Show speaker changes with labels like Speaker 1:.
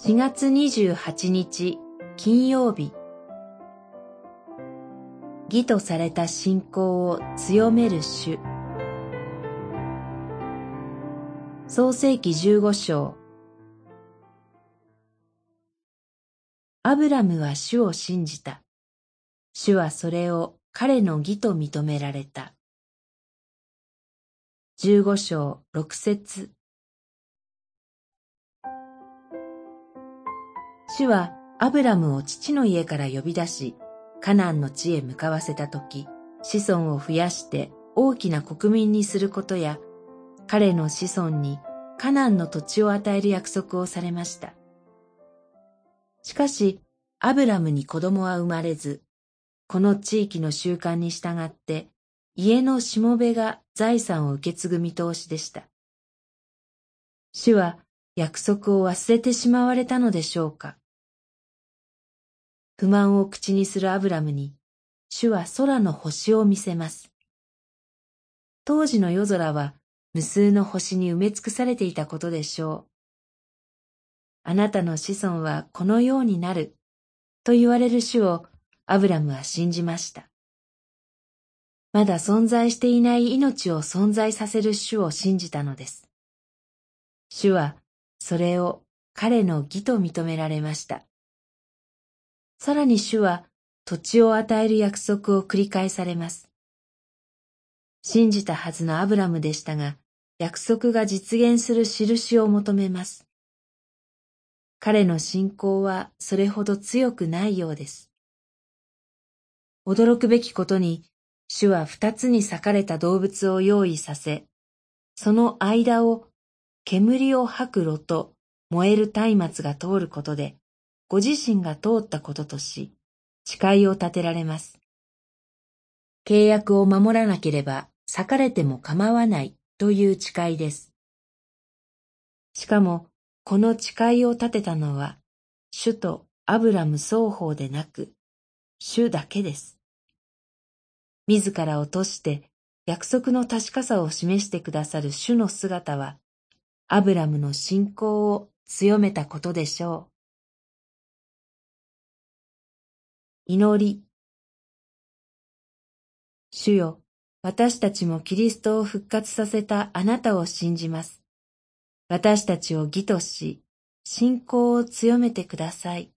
Speaker 1: 4月28日金曜日義とされた信仰を強める主創世紀15章アブラムは主を信じた。主はそれを彼の義と認められた。15章6節主はアブラムを父の家から呼び出し、カナンの地へ向かわせたとき、子孫を増やして大きな国民にすることや、彼の子孫にカナンの土地を与える約束をされました。しかし、アブラムに子供は生まれず、この地域の習慣に従って、家のしもべが財産を受け継ぐ見通しでした。主は約束を忘れてしまわれたのでしょうか。不満を口にするアブラムに、主は空の星を見せます。当時の夜空は無数の星に埋め尽くされていたことでしょう。あなたの子孫はこのようになる、と言われる主をアブラムは信じました。まだ存在していない命を存在させる主を信じたのです。主はそれを彼の義と認められました。さらに主は土地を与える約束を繰り返されます。信じたはずのアブラムでしたが、約束が実現する印を求めます。彼の信仰はそれほど強くないようです。驚くべきことに、主は二つに裂かれた動物を用意させ、その間を煙を吐く炉と燃える松明が通ることで、ご自身が通ったこととし、誓いを立てられます。契約を守らなければ裂かれても構わないという誓いです。しかも、この誓いを立てたのは、主とアブラム双方でなく、主だけです。自ら落として約束の確かさを示してくださる主の姿は、アブラムの信仰を強めたことでしょう。祈り。主よ、私たちもキリストを復活させたあなたを信じます。私たちを義とし、信仰を強めてください。